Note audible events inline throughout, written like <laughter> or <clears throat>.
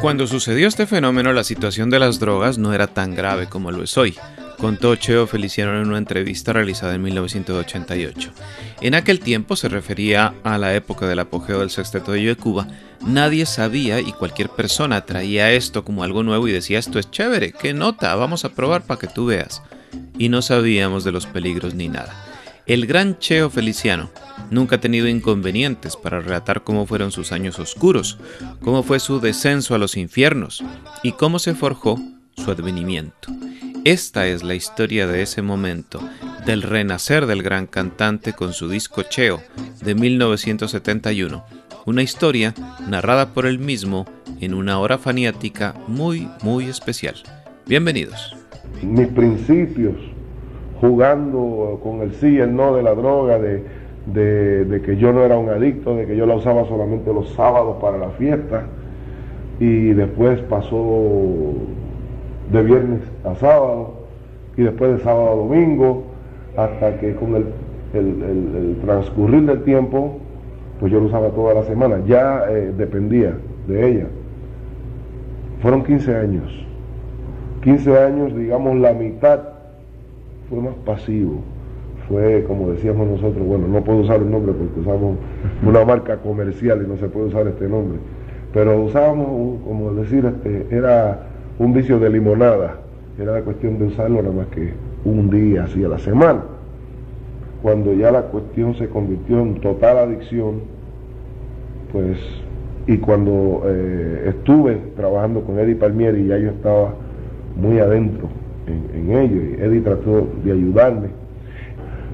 Cuando sucedió este fenómeno, la situación de las drogas no era tan grave como lo es hoy, contó Cheo Feliciano en una entrevista realizada en 1988. En aquel tiempo se refería a la época del apogeo del sexteto de Cuba. Nadie sabía y cualquier persona traía esto como algo nuevo y decía esto es chévere, qué nota, vamos a probar para que tú veas. Y no sabíamos de los peligros ni nada. El gran Cheo Feliciano nunca ha tenido inconvenientes para relatar cómo fueron sus años oscuros, cómo fue su descenso a los infiernos y cómo se forjó su advenimiento. Esta es la historia de ese momento, del renacer del gran cantante con su disco Cheo de 1971, una historia narrada por él mismo en una hora faniática muy, muy especial. Bienvenidos. Mis principios jugando con el sí el no de la droga, de, de, que yo no era un adicto, de que yo la usaba solamente los sábados para la fiesta y después pasó de viernes a sábado y después de sábado a domingo hasta que con el, transcurrir del tiempo pues yo lo usaba toda la semana, ya eh, dependía de ella. Fueron 15 años, 15 años, digamos la mitad fue más pasivo. Fue, como decíamos nosotros, bueno, no puedo usar el nombre porque usamos una marca comercial y no se puede usar este nombre, pero usábamos, como decir, este, era un vicio de limonada, era cuestión de usarlo nada más que un día así a la semana. Cuando ya la cuestión se convirtió en total adicción, pues, y cuando eh, estuve trabajando con Eddie Palmieri, ya yo estaba muy adentro en, ello y Eddie trató de ayudarme.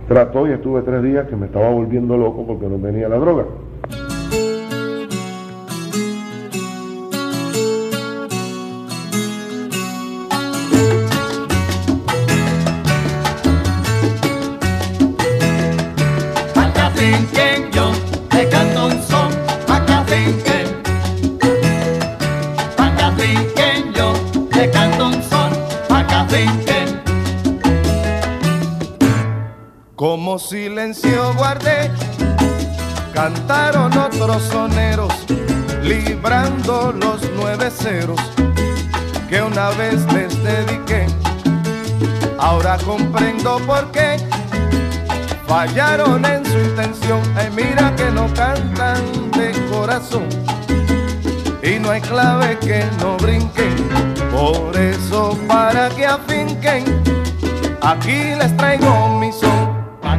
Trató y estuve tres días que me estaba volviendo loco porque no tenía la droga. Guardé, cantaron otros soneros, librando los nueve ceros que una vez les dediqué. Ahora comprendo por qué fallaron en su intención. Ay, mira que no cantan de corazón y no hay clave que no brinque. Por eso, para que afinquen, aquí les traigo mi son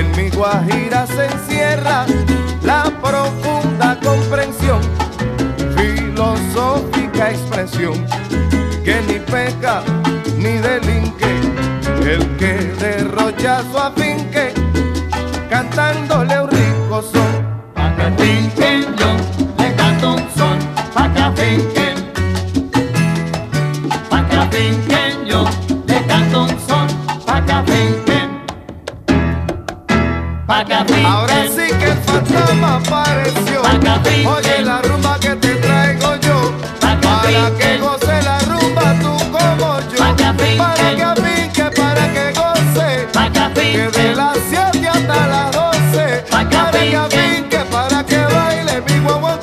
en mi guajira se encierra la profunda comprensión, filosófica expresión, que ni peca ni delinque, el que derrocha su afinque, cantándole un rico son, le un pa' pa' que yo le canto un son, pa' que Ahora sí que el fantasma apareció. Oye la rumba que te traigo yo. Para que goce la rumba tú como yo. Para que aplique, para que goce. Que de las 7 hasta las 12. Para que aplique, para que baile mi guaguancó.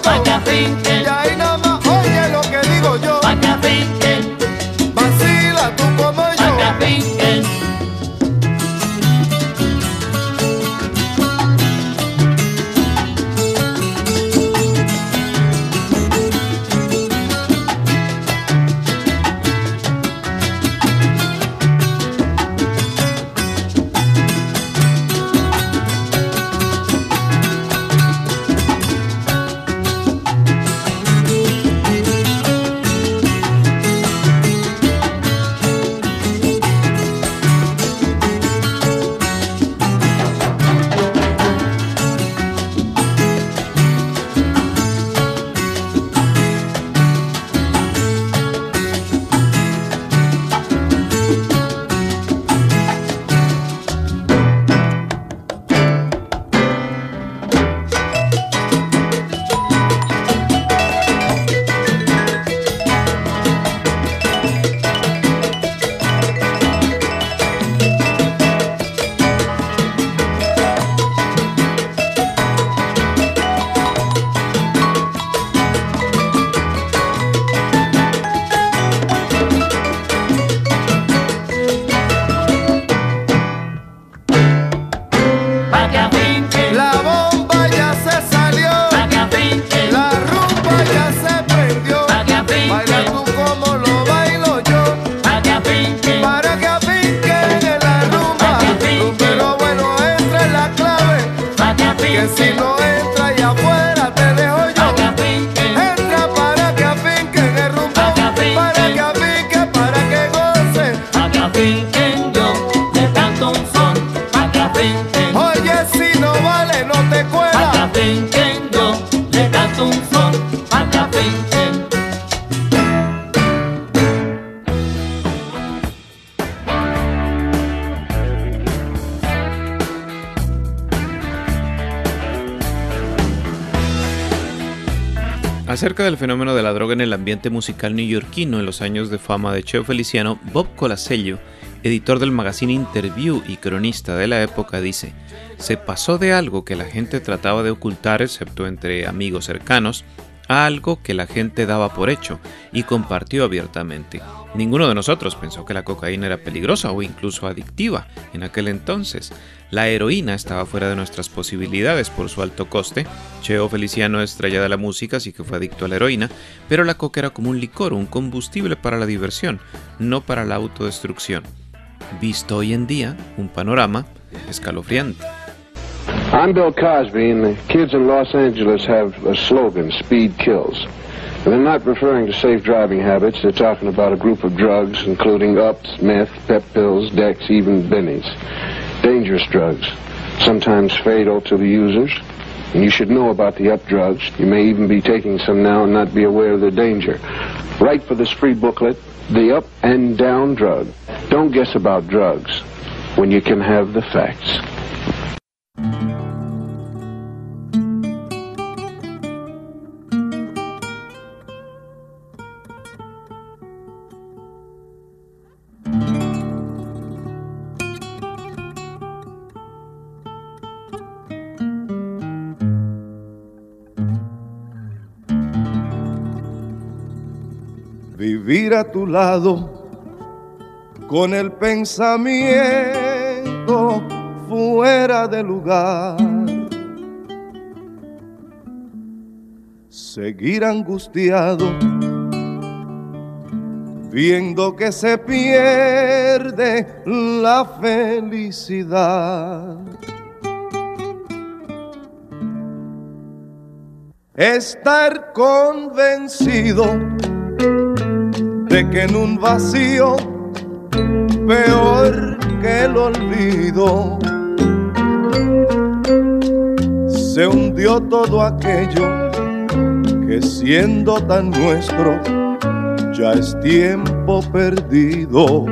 Ambiente musical neoyorquino en los años de fama de Cheo Feliciano, Bob Colasello, editor del magazine Interview y cronista de la época, dice, se pasó de algo que la gente trataba de ocultar, excepto entre amigos cercanos, a algo que la gente daba por hecho y compartió abiertamente. Ninguno de nosotros pensó que la cocaína era peligrosa o incluso adictiva en aquel entonces. La heroína estaba fuera de nuestras posibilidades por su alto coste. Cheo Feliciano, estrella de la música, sí que fue adicto a la heroína, pero la coca era como un licor, un combustible para la diversión, no para la autodestrucción. Visto hoy en día, un panorama escalofriante. They're not referring to safe driving habits. They're talking about a group of drugs, including ups, meth, pep pills, dex, even bennies dangerous drugs, sometimes fatal to the users. And you should know about the up drugs. You may even be taking some now and not be aware of their danger. Write for this free booklet, The Up and Down Drug. Don't guess about drugs when you can have the facts. Vivir a tu lado con el pensamiento fuera de lugar. Seguir angustiado viendo que se pierde la felicidad. Estar convencido de que en un vacío peor que el olvido se hundió todo aquello que siendo tan nuestro ya es tiempo perdido.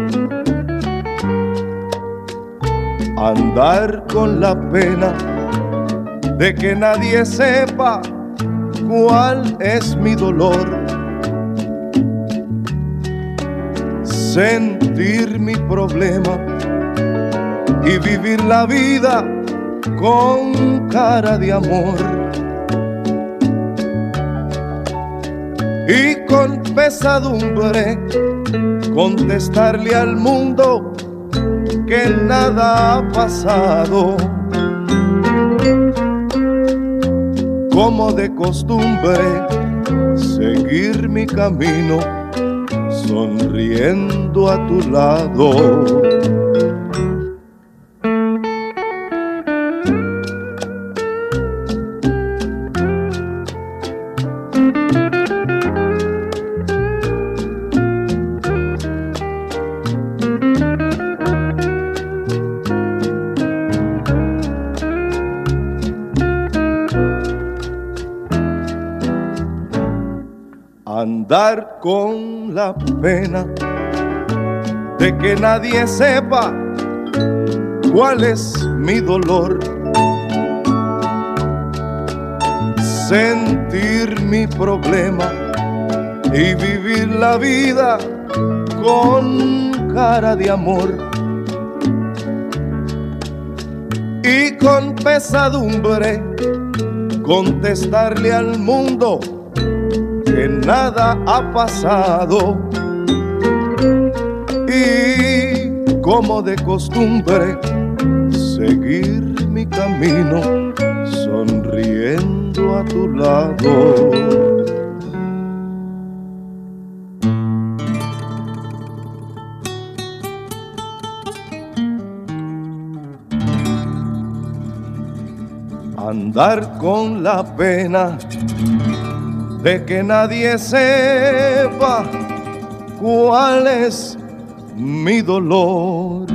Andar con la pena de que nadie sepa cuál es mi dolor sentir mi problema y vivir la vida con cara de amor. Y con pesadumbre contestarle al mundo que nada ha pasado. Como de costumbre, seguir mi camino sonriendo a tu lado. Pena de que nadie sepa cuál es mi dolor. Sentir mi problema y vivir la vida con cara de amor. Y con pesadumbre contestarle al mundo que nada ha pasado y como de costumbre seguir mi camino sonriendo a tu lado. andar con la pena de que nadie sepa cuál es mi dolor.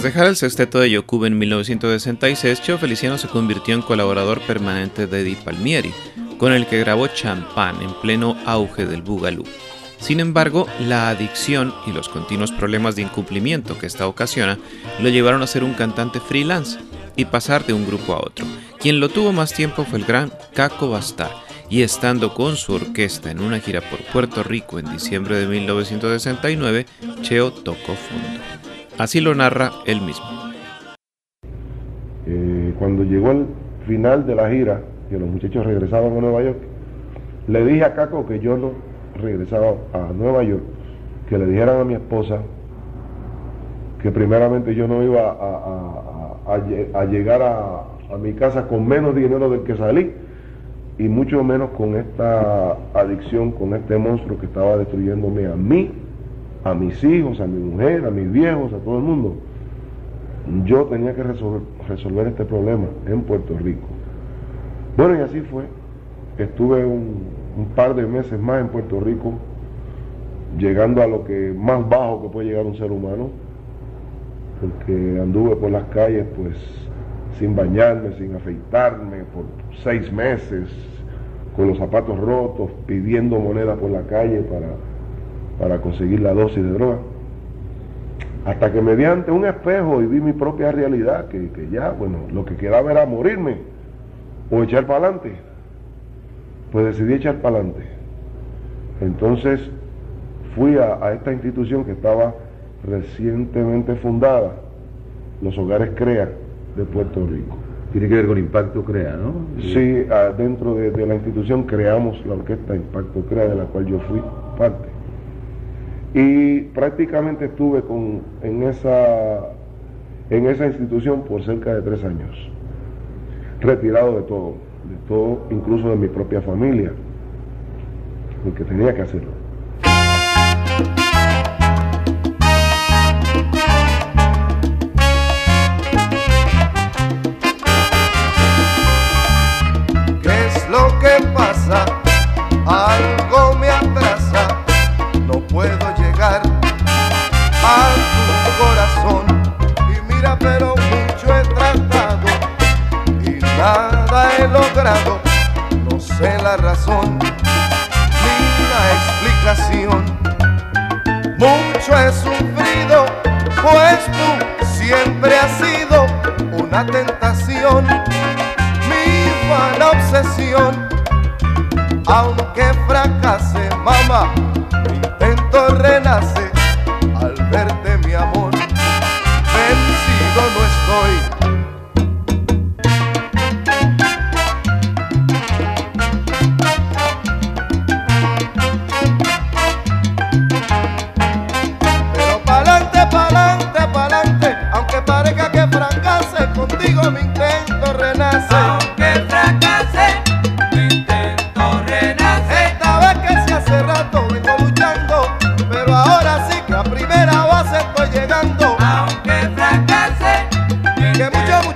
Tras dejar el sexteto de Yocuba en 1966, Cheo Feliciano se convirtió en colaborador permanente de Eddie Palmieri, con el que grabó Champán en pleno auge del Boogaloo. Sin embargo, la adicción y los continuos problemas de incumplimiento que esta ocasiona lo llevaron a ser un cantante freelance y pasar de un grupo a otro. Quien lo tuvo más tiempo fue el gran Caco Bastar, y estando con su orquesta en una gira por Puerto Rico en diciembre de 1969, Cheo tocó fondo. Así lo narra él mismo. Eh, cuando llegó el final de la gira, que los muchachos regresaban a Nueva York, le dije a Caco que yo no regresaba a Nueva York, que le dijeran a mi esposa que primeramente yo no iba a, llegar a, a mi casa con menos dinero del que salí y mucho menos con esta adicción, con este monstruo que estaba destruyéndome a mí a mis hijos, a mi mujer, a mis viejos, a todo el mundo. Yo tenía que resolver, este problema en Puerto Rico. Bueno, y así fue. Estuve un, par de meses más en Puerto Rico, llegando a lo que más bajo que puede llegar un ser humano, porque anduve por las calles pues sin bañarme, sin afeitarme, por seis meses, con los zapatos rotos, pidiendo moneda por la calle para para conseguir la dosis de droga. Hasta que mediante un espejo y vi mi propia realidad, que, ya, bueno, lo que quedaba era morirme o echar para adelante. Pues decidí echar para adelante. Entonces fui a, esta institución que estaba recientemente fundada, los Hogares CREA de Puerto Rico. Tiene que ver con Impacto CREA, ¿no? Sí, dentro de, de la institución creamos la orquesta Impacto CREA, de la cual yo fui parte. Y prácticamente estuve con, en, esa, en esa institución por cerca de tres años, retirado de todo, de todo, incluso de mi propia familia, porque tenía que hacerlo. Una tentación,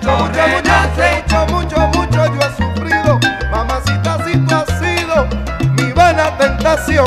mucho, mucho, mucho, mucho, mucho, yo he sufrido. Mamacita, si sido mi vana tentación.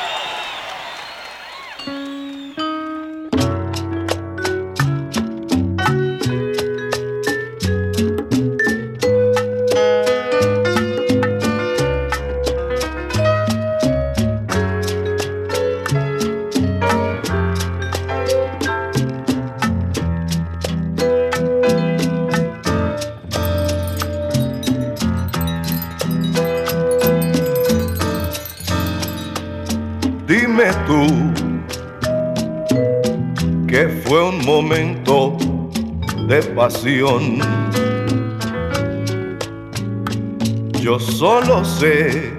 Yo solo sé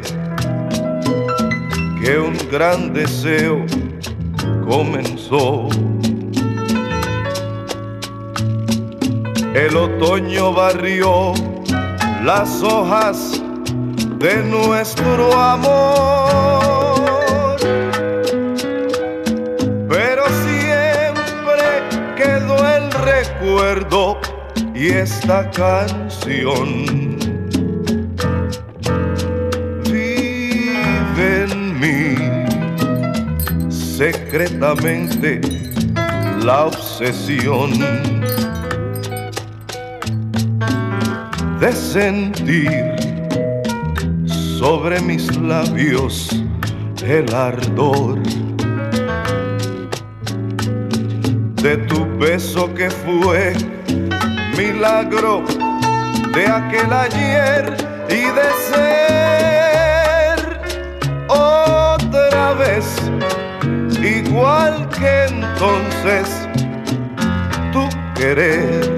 que un gran deseo comenzó. El otoño barrió las hojas de nuestro amor. Esta canción. Vive en mí secretamente la obsesión de sentir sobre mis labios el ardor de tu beso que fue milagro de aquel ayer y de ser otra vez igual que entonces tu querer.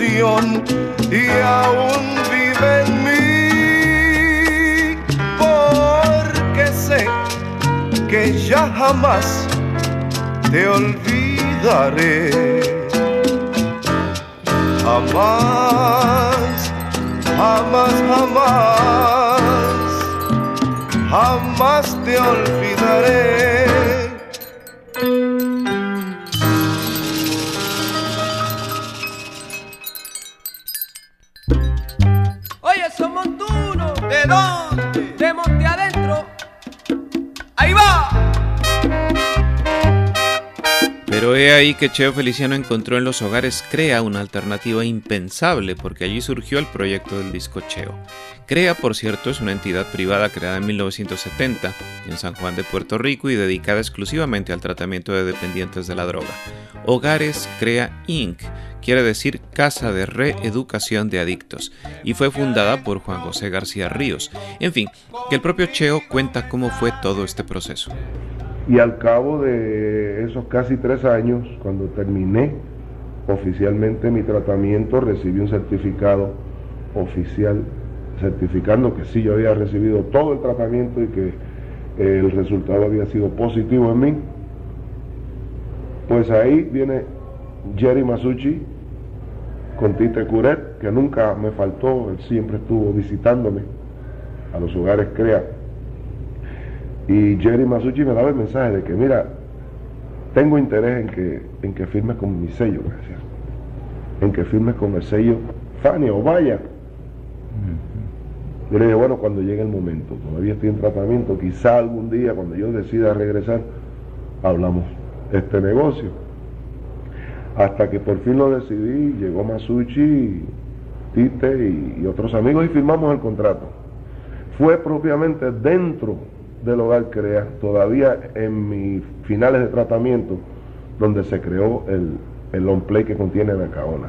La que Cheo Feliciano encontró en los hogares Crea una alternativa impensable porque allí surgió el proyecto del disco Cheo. Crea, por cierto, es una entidad privada creada en 1970 en San Juan de Puerto Rico y dedicada exclusivamente al tratamiento de dependientes de la droga. Hogares Crea Inc. quiere decir Casa de Reeducación de Adictos y fue fundada por Juan José García Ríos. En fin, que el propio Cheo cuenta cómo fue todo este proceso. Y al cabo de esos casi tres años, cuando terminé oficialmente mi tratamiento, recibí un certificado oficial certificando que sí yo había recibido todo el tratamiento y que eh, el resultado había sido positivo en mí. Pues ahí viene Jerry Masucci con Tite Curet, que nunca me faltó, él siempre estuvo visitándome a los hogares CREA. Y Jerry Masucci me daba el mensaje de que, mira, tengo interés en que, en que firmes con mi sello, decía. en que firmes con el sello Fania o Vaya. Yo le dije, bueno, cuando llegue el momento, todavía estoy en tratamiento, quizá algún día cuando yo decida regresar, hablamos este negocio. Hasta que por fin lo decidí, llegó Masucci y, Tite y, otros amigos y firmamos el contrato. Fue propiamente dentro del hogar CREA, todavía en mis finales de tratamiento, donde se creó el, el long play que contiene Nacaona.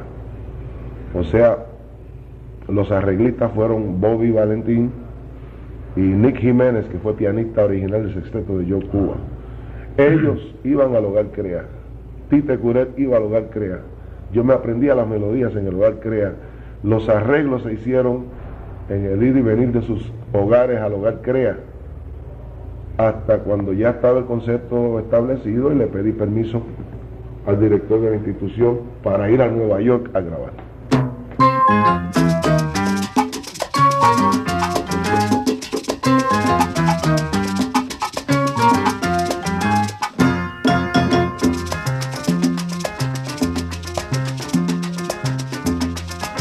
O sea, los arreglistas fueron Bobby Valentín y Nick Jiménez, que fue pianista original del sexteto de Joe Cuba. Ellos <clears throat> iban al hogar CREA. Tite Curet iba al hogar CREA. Yo me aprendía las melodías en el hogar CREA. Los arreglos se hicieron en el ir y venir de sus hogares al hogar CREA. Hasta cuando ya estaba el concepto establecido y le pedí permiso al director de la institución para ir a Nueva York a grabar.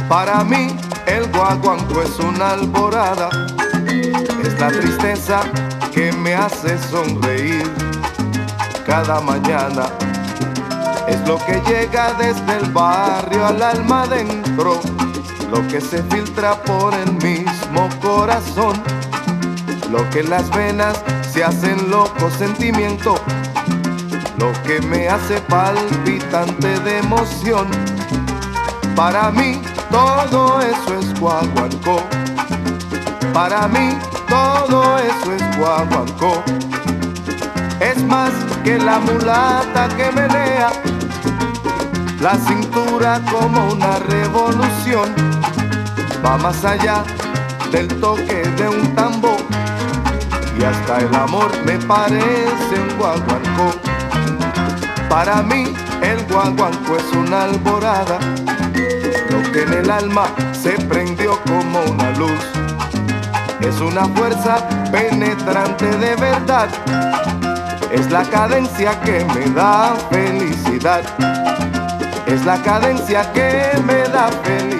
Para mí el guaguanco es una alborada, es la tristeza me hace sonreír cada mañana. Es lo que llega desde el barrio al alma adentro, lo que se filtra por el mismo corazón, lo que las venas se hacen loco sentimiento, lo que me hace palpitante de emoción. Para mí todo eso es guaguancó. Para mí todo eso es guaguancó. Es más que la mulata que menea la cintura como una revolución. Va más allá del toque de un tambor y hasta el amor me parece un guaguancó. Para mí el guaguancó es una alborada que en el alma se prendió como una luz. Es una fuerza penetrante de verdad. Es la cadencia que me da felicidad. Es la cadencia que me da felicidad.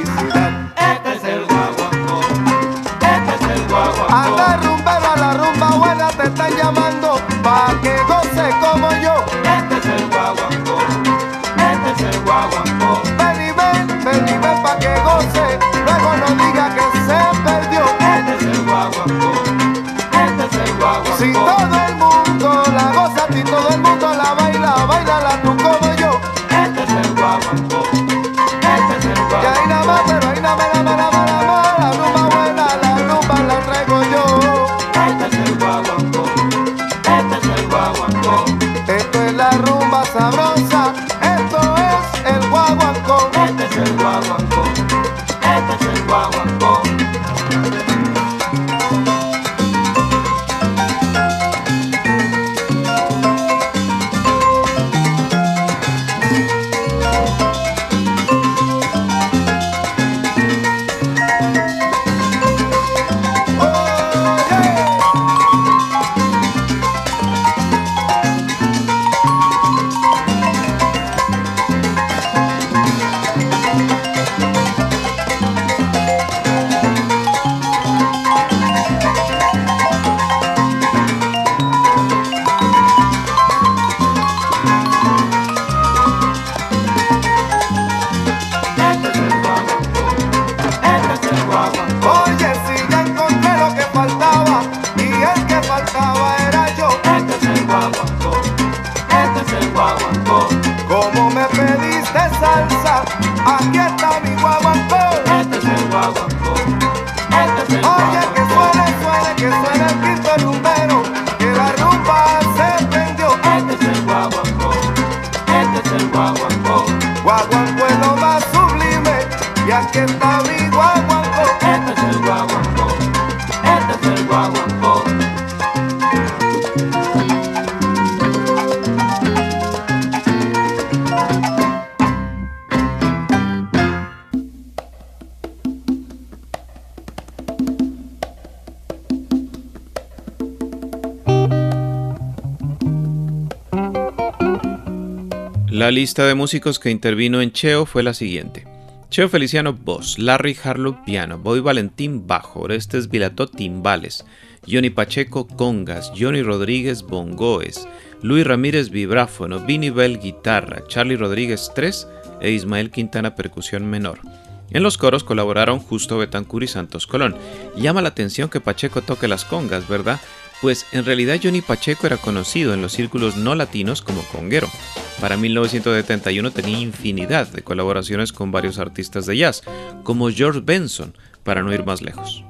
Lista de músicos que intervino en Cheo fue la siguiente. Cheo Feliciano voz, Larry Harlow piano, Bobby Valentín bajo, Orestes Vilató timbales, Johnny Pacheco congas, Johnny Rodríguez bongoes, Luis Ramírez vibráfono, Vinny Bell guitarra, Charlie Rodríguez 3 e Ismael Quintana percusión menor. En los coros colaboraron Justo Betancur y Santos Colón. Llama la atención que Pacheco toque las congas, ¿verdad? Pues en realidad Johnny Pacheco era conocido en los círculos no latinos como conguero. Para 1971 tenía infinidad de colaboraciones con varios artistas de jazz, como George Benson, para no ir más lejos.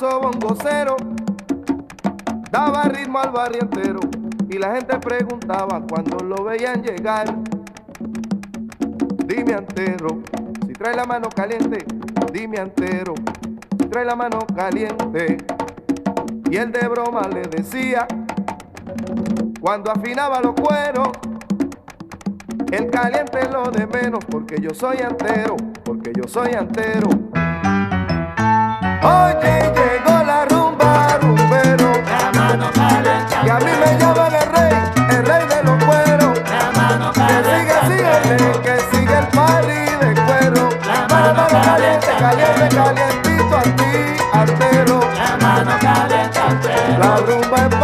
Bongocero, daba ritmo al barrio entero y la gente preguntaba cuando lo veían llegar. Dime entero, si trae la mano caliente, dime entero, si trae la mano caliente. Y él de broma le decía, cuando afinaba los cueros, el caliente lo de menos porque yo soy entero porque yo soy entero. Calientito a ti, artero. La mano caliente, La rumba es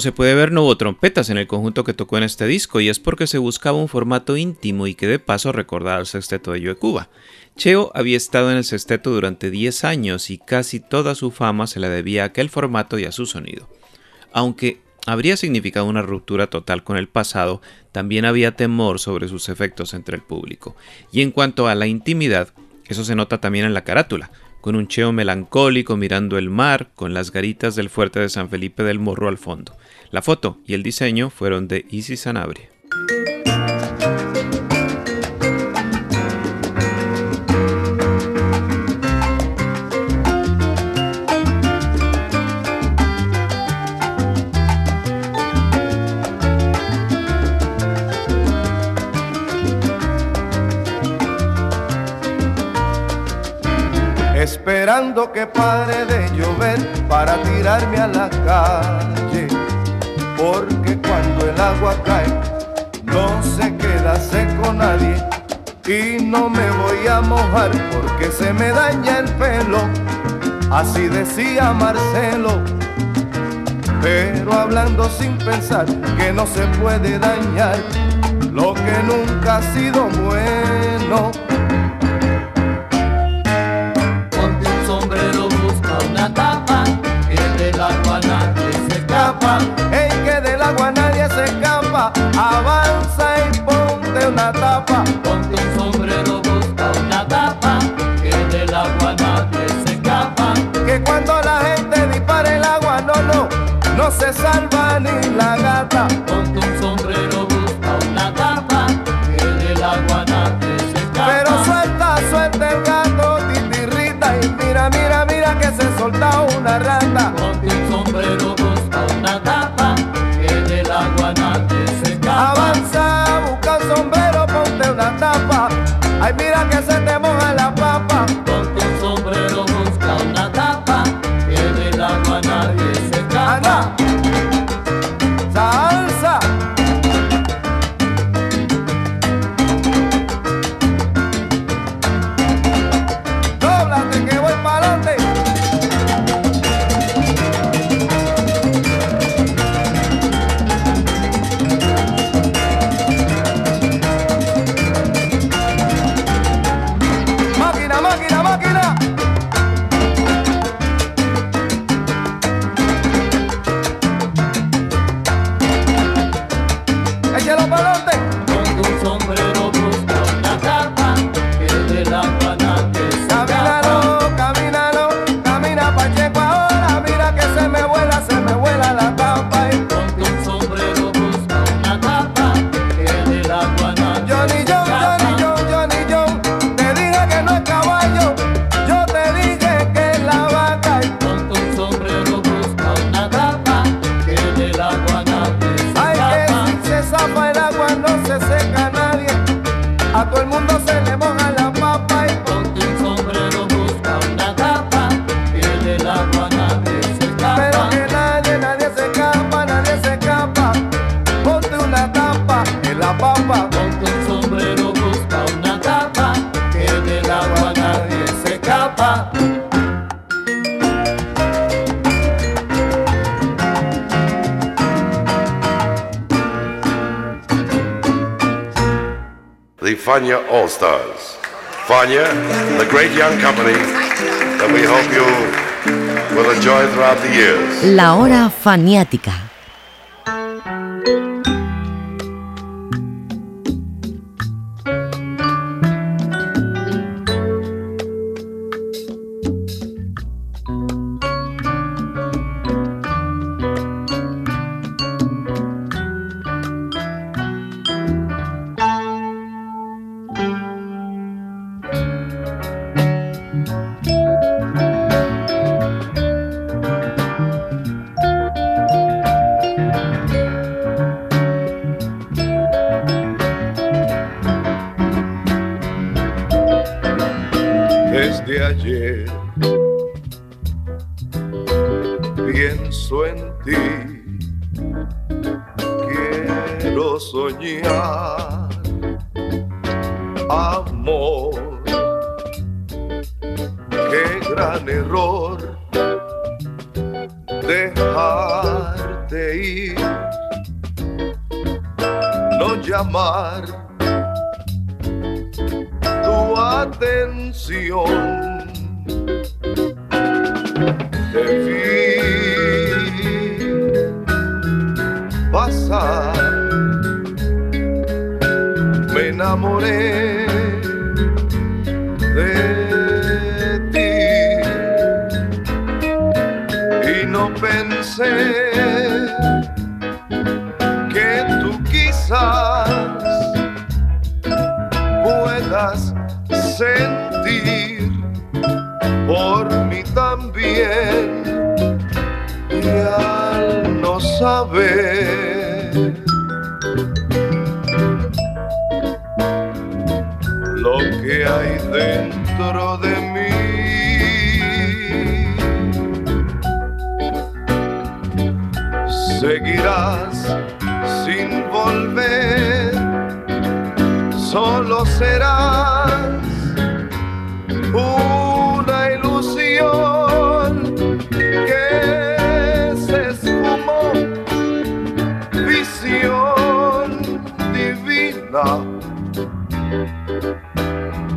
Se puede ver, no hubo trompetas en el conjunto que tocó en este disco y es porque se buscaba un formato íntimo y que de paso recordara al sexteto de Yo Cuba. Cheo había estado en el sexteto durante 10 años y casi toda su fama se la debía a aquel formato y a su sonido. Aunque habría significado una ruptura total con el pasado, también había temor sobre sus efectos entre el público. Y en cuanto a la intimidad, eso se nota también en la carátula, con un cheo melancólico mirando el mar, con las garitas del fuerte de San Felipe del Morro al fondo. La foto y el diseño fueron de Isis Sanabria. esperando que pare de llover para tirarme a la calle. Porque cuando el agua cae, no se queda seco nadie. Y no me voy a mojar porque se me daña el pelo. Así decía Marcelo. Pero hablando sin pensar que no se puede dañar lo que nunca ha sido bueno en que del Avanza y ponte una tapa, ponte un sombrero, busca una tapa, que del agua nadie se escapa. Que cuando la gente dispara el agua, no, no, no se salva ni la gata. Ponte un sombrero. La hora faniática.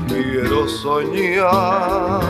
Quiero soñar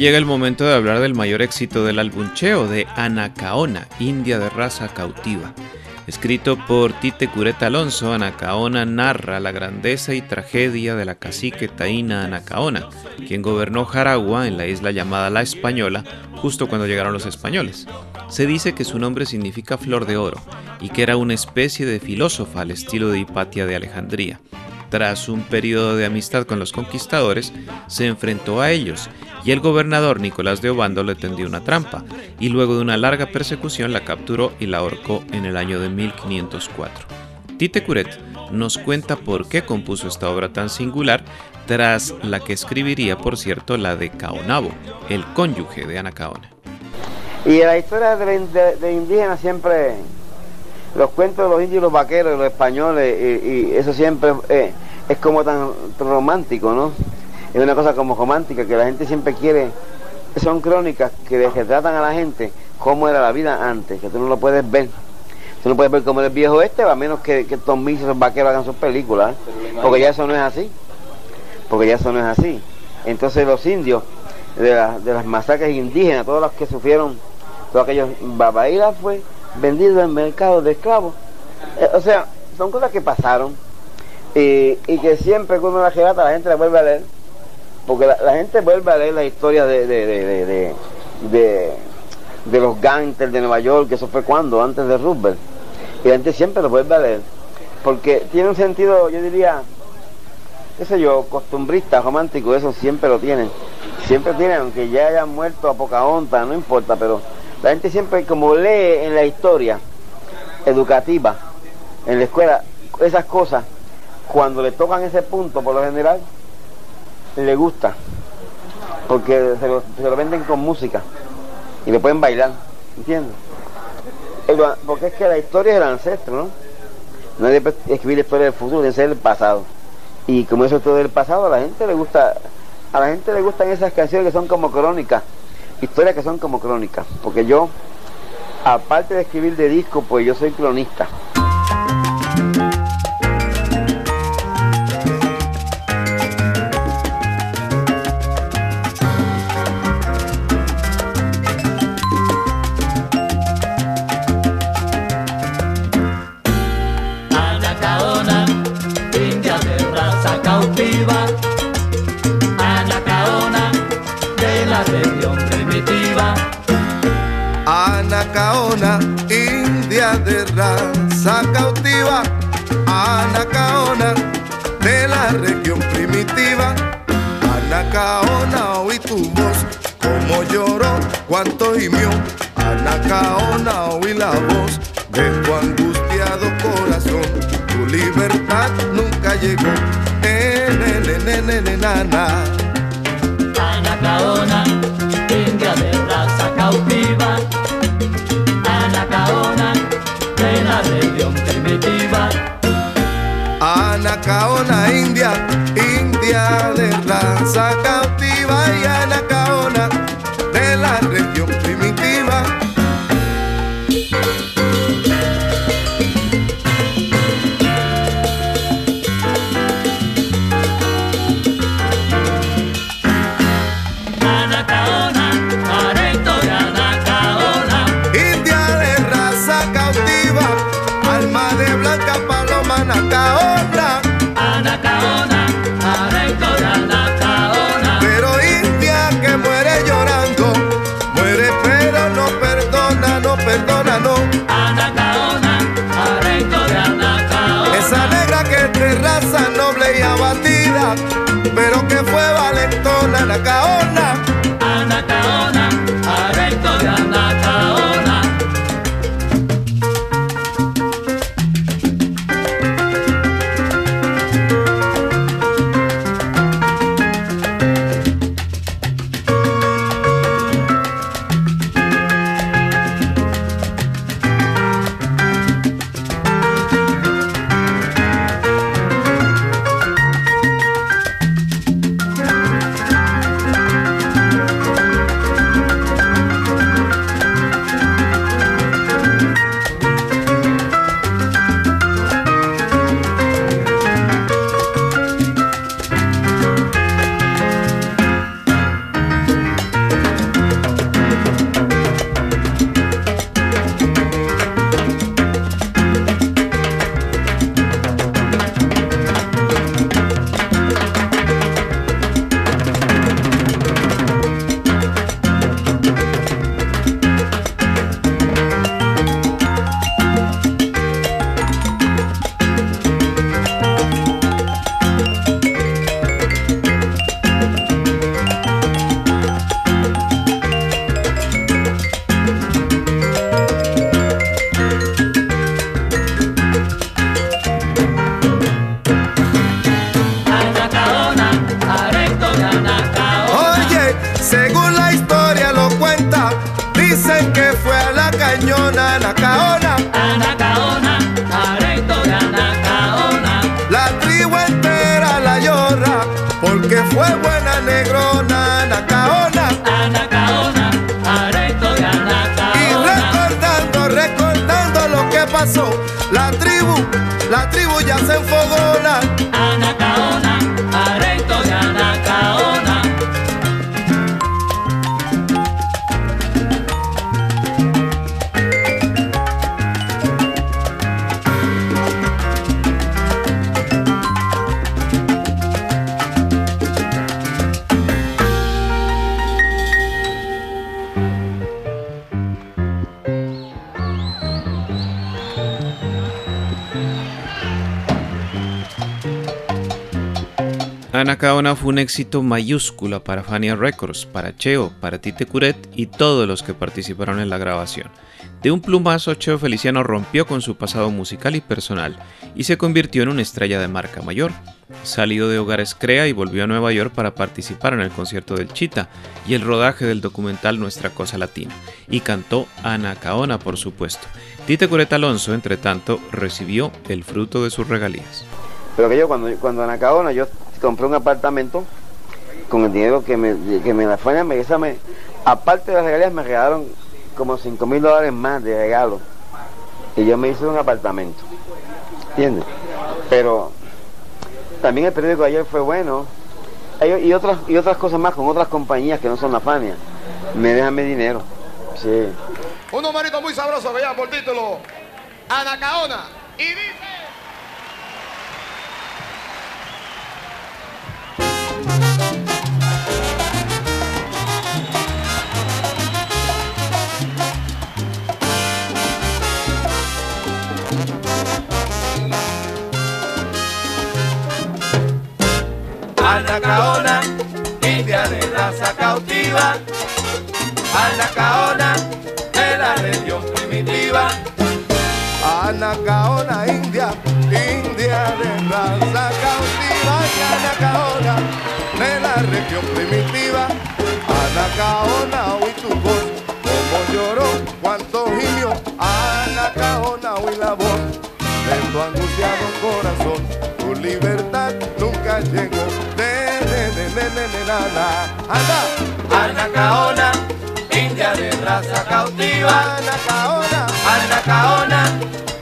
llega el momento de hablar del mayor éxito del álbum Cheo, de Anacaona, India de raza cautiva. Escrito por Tite Cureta Alonso, Anacaona narra la grandeza y tragedia de la cacique taína Anacaona, quien gobernó Jaragua en la isla llamada La Española justo cuando llegaron los españoles. Se dice que su nombre significa flor de oro y que era una especie de filósofa al estilo de Hipatia de Alejandría. Tras un periodo de amistad con los conquistadores, se enfrentó a ellos y el gobernador Nicolás de Obando le tendió una trampa y luego de una larga persecución la capturó y la ahorcó en el año de 1504. Tite Curet nos cuenta por qué compuso esta obra tan singular tras la que escribiría, por cierto, la de Caonabo, el cónyuge de Anacaona. Y la historia de, de, de indígenas siempre, los cuentos de los indios y los vaqueros, los españoles, y, y eso siempre eh, es como tan romántico, ¿no? Es una cosa como romántica, que la gente siempre quiere, son crónicas que retratan a la gente cómo era la vida antes, que tú no lo puedes ver. Tú no puedes ver como el viejo este, a menos que, que Tom Mix y los vaqueros hagan sus películas, porque ya eso no es así. Porque ya eso no es así. Entonces los indios, de, la, de las masacres indígenas, todos los que sufrieron, todos aquellos, Babaira fue vendido en mercado de esclavos. Eh, o sea, son cosas que pasaron y, que siempre cuando la relata la gente la vuelve a leer, porque la, la gente vuelve a leer la historia de, de, de, de, de, los gangsters de Nueva York, que eso fue cuando, antes de Roosevelt, y la gente siempre lo vuelve a leer, porque tiene un sentido, yo diría, qué sé yo, costumbrista, romántico, eso siempre lo tienen. Siempre tienen, aunque ya hayan muerto a Pocahontas, no importa, pero la gente siempre como lee en la historia educativa, en la escuela, esas cosas, cuando le tocan ese punto, por lo general, le gusta, porque se lo, venden con música y le pueden bailar, ¿entiendes? Porque es que la historia es el ancestro, ¿no? No hay que escribir la historia del futuro, debe ser el pasado. Y como eso es todo del pasado, a la gente le gusta, a la gente le gustan esas canciones que son como crónicas, historias que son como crónicas, porque yo, aparte de escribir de disco, pues yo soy cronista. Lloró, cuánto gimió. Anacaona, oí la voz de tu angustiado corazón. Tu libertad nunca llegó. Eh, ne, ne, ne, ne, ne, na, na. Anacaona, india de raza cautiva. Anacaona, de la región primitiva. Anacaona india, india de raza cautiva y anacaona la tribu ya se enfogona. Fue un éxito mayúscula para Fania Records, para Cheo, para Tite Curet y todos los que participaron en la grabación. De un plumazo, Cheo Feliciano rompió con su pasado musical y personal y se convirtió en una estrella de marca mayor. Salido de Hogares Crea y volvió a Nueva York para participar en el concierto del Chita y el rodaje del documental Nuestra Cosa Latina, y cantó Anacaona, por supuesto. Tite Curet Alonso, entre tanto, recibió el fruto de sus regalías. Pero que yo cuando, cuando en Acaona yo compré un apartamento con el dinero que me, que me la Fania me, esa me aparte de las regalías me regalaron como 5 mil dólares más de regalo. Y yo me hice un apartamento. ¿Entiendes? Pero también el periódico de ayer fue bueno. Y otras, y otras cosas más con otras compañías que no son la Fania. Me dejan mi dinero. Sí. Un muy sabroso que por título Anacaona. Y. Anacaona, india de raza cautiva. Anacaona, de la región primitiva. Anacaona, india, india de raza cautiva. Anacaona, de la región primitiva. Anacaona, hoy tu voz, como lloró, cuánto gimió. Anacaona, hoy la voz, de tu angustiado corazón, tu libertad nunca llegó. Anacaona, india de raza cautiva. Anacaona, Anacaona,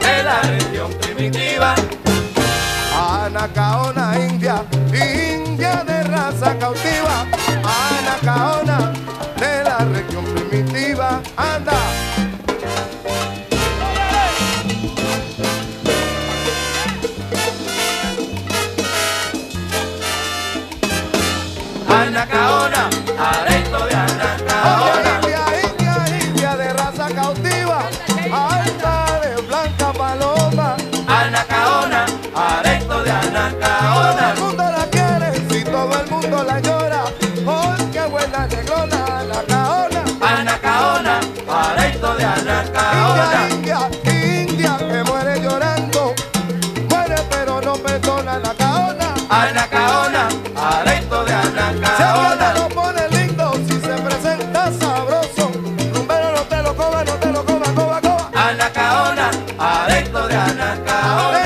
de la región primitiva. Anacaona, india, india de raza cautiva. Anacaona, de la región primitiva. Anda. podrán acabar.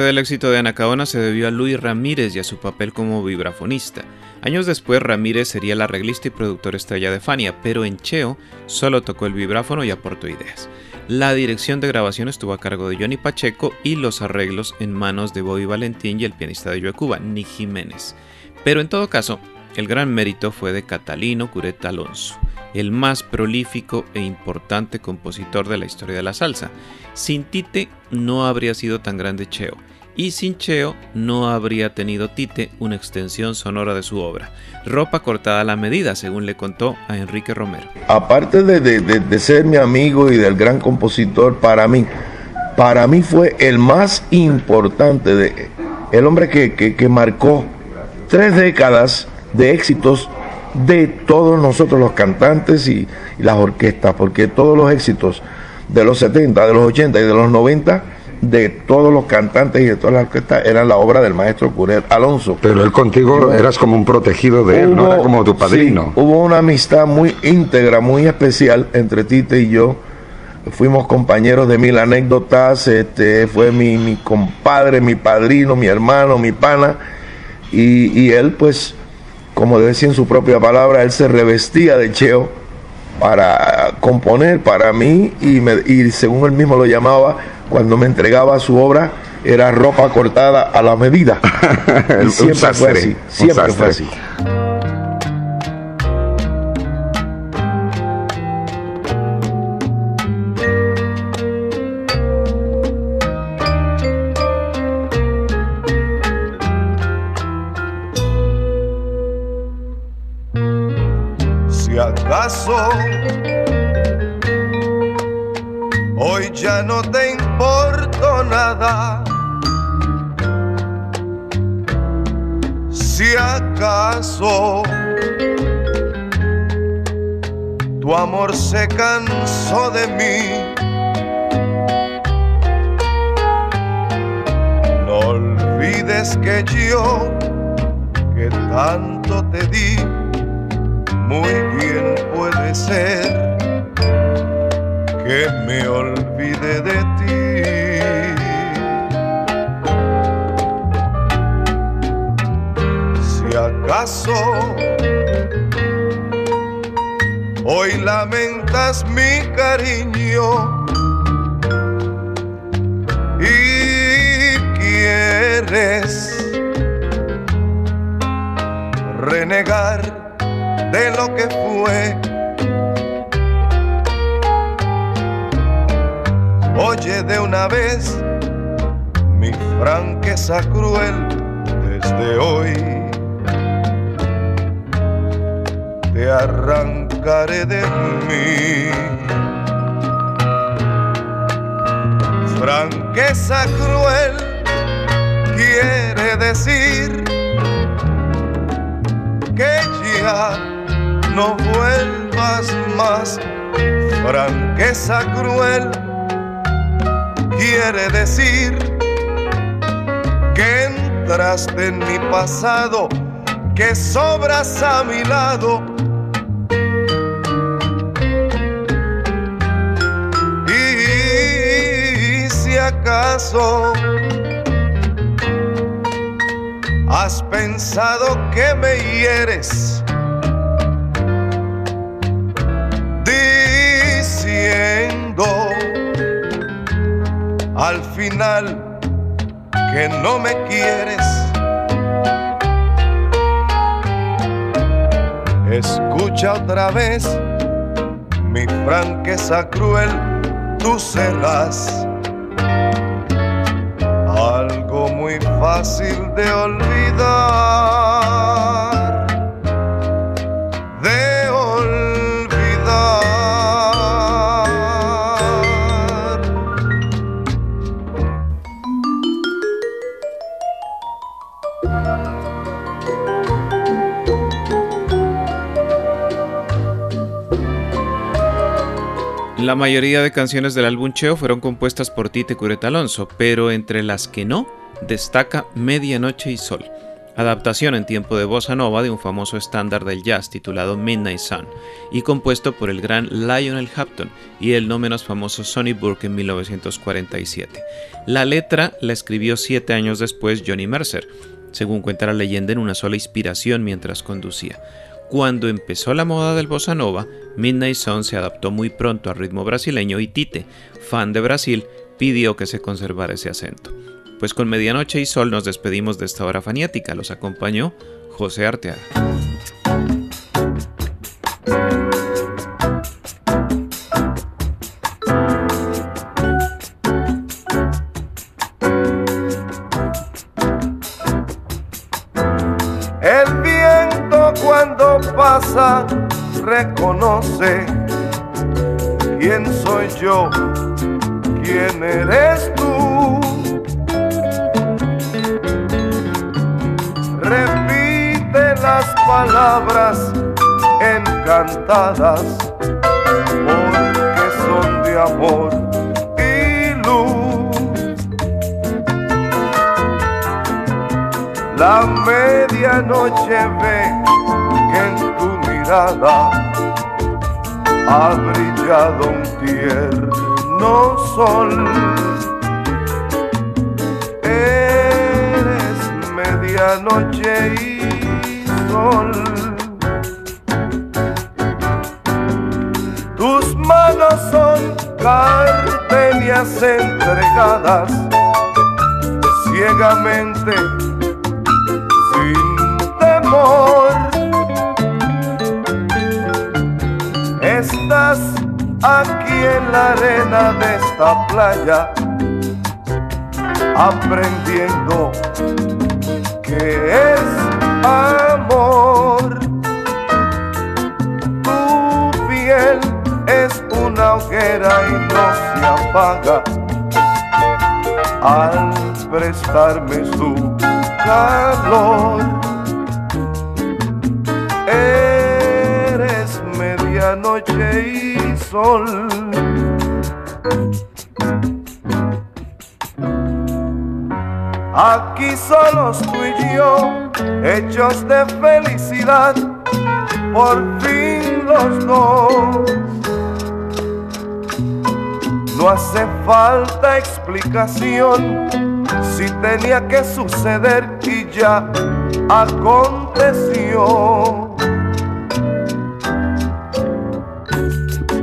Parte del éxito de Anacaona se debió a Luis Ramírez y a su papel como vibrafonista. Años después, Ramírez sería el arreglista y productor estrella de Fania, pero en Cheo solo tocó el vibráfono y aportó ideas. La dirección de grabación estuvo a cargo de Johnny Pacheco y los arreglos en manos de Bobby Valentín y el pianista de Cuba, Nick Jiménez. Pero en todo caso, el gran mérito fue de Catalino Cureta Alonso, el más prolífico e importante compositor de la historia de la salsa. Sin Tite no habría sido tan grande Cheo, y sin Cheo no habría tenido Tite una extensión sonora de su obra. Ropa cortada a la medida, según le contó a Enrique Romero. Aparte de, ser mi amigo y del gran compositor, para mí, para mí fue el más importante, de, el hombre que, marcó tres décadas de éxitos de todos nosotros los cantantes y, y las orquestas, porque todos los éxitos de los 70, de los 80 y de los 90 de todos los cantantes y de todas las orquestas eran la obra del maestro Curet Alonso. Pero él contigo eras como un protegido de él, no era como tu padrino. hubo una amistad muy íntegra, muy especial entre Tite y yo. Fuimos compañeros de mil anécdotas, este, fue mi, mi compadre, mi padrino, mi hermano, mi pana. Y, y él, pues, como decía en su propia palabra, él se revestía de Cheo para componer para mí y, me, y según él mismo lo llamaba, cuando me entregaba su obra era ropa cortada a la medida. <laughs> siempre fue así, siempre fue así. Hoy lamentas mi cariño y quieres renegar de lo que fue Oye de una vez mi franqueza cruel desde hoy. Te de mí. Franqueza cruel quiere decir que ya no vuelvas más. Franqueza cruel quiere decir que entraste en mi pasado, que sobras a mi lado. Has pensado que me hieres, diciendo al final que no me quieres. Escucha otra vez mi franqueza cruel, tú serás fácil de olvidar. La mayoría de canciones del álbum Cheo fueron compuestas por Tite Cureta Alonso, pero entre las que no, destaca Medianoche y Sol. adaptación en tiempo de bossa nova de un famoso estándar del jazz titulado Midnight Sun y compuesto por el gran Lionel Hampton y el no menos famoso Sonny Burke en 1947. La letra la escribió siete años después Johnny Mercer, según cuenta la leyenda en una sola inspiración mientras conducía. Cuando empezó la moda del bossa nova, Midnight Sun se adaptó muy pronto al ritmo brasileño y Tite, fan de Brasil, pidió que se conservara ese acento. Pues con Medianoche y Sol nos despedimos de esta hora faniática. Los acompañó José Arteaga. Reconoce quién soy yo, quién eres tú. Repite las palabras encantadas porque son de amor y luz. La medianoche ve que en tu mirada ha brillado un tierno sol. Eres medianoche y sol. Tus manos son gardenias entregadas ciegamente sin temor. Aquí en la arena de esta playa, aprendiendo que es amor. Tu piel es una hoguera y no se apaga al prestarme su calor. Eres medianoche y Aquí solos tú y yo, hechos de felicidad, por fin los dos. No hace falta explicación si tenía que suceder y ya aconteció.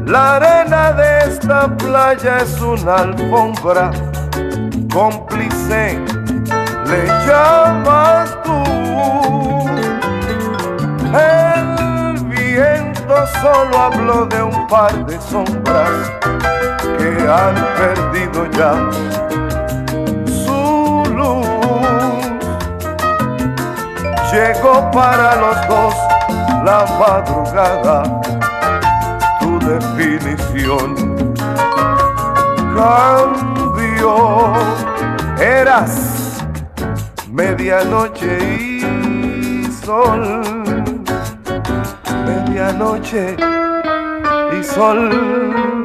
La arena de esta playa es una alfombra cómplice, le llamas tú. El viento solo habló de un par de sombras que han perdido ya su luz. Llegó para los dos la madrugada, definición cambió. Eras medianoche y sol, medianoche y sol.